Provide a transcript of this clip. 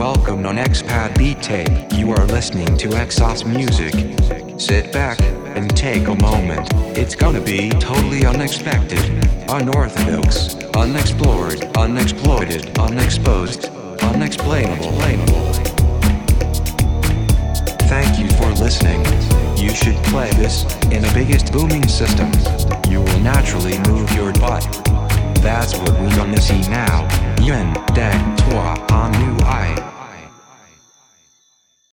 welcome on xXPad BEATAPE. You are listening to Exos Music. Sit back and take a moment. It's gonna be totally unexpected, unorthodox, unexplored, unexploited, unexposed, unexplainable. Thank you for listening. You should play this in the biggest booming system. You will naturally move your butt. That's what we're gonna see now. Yen, Dang, toi, An.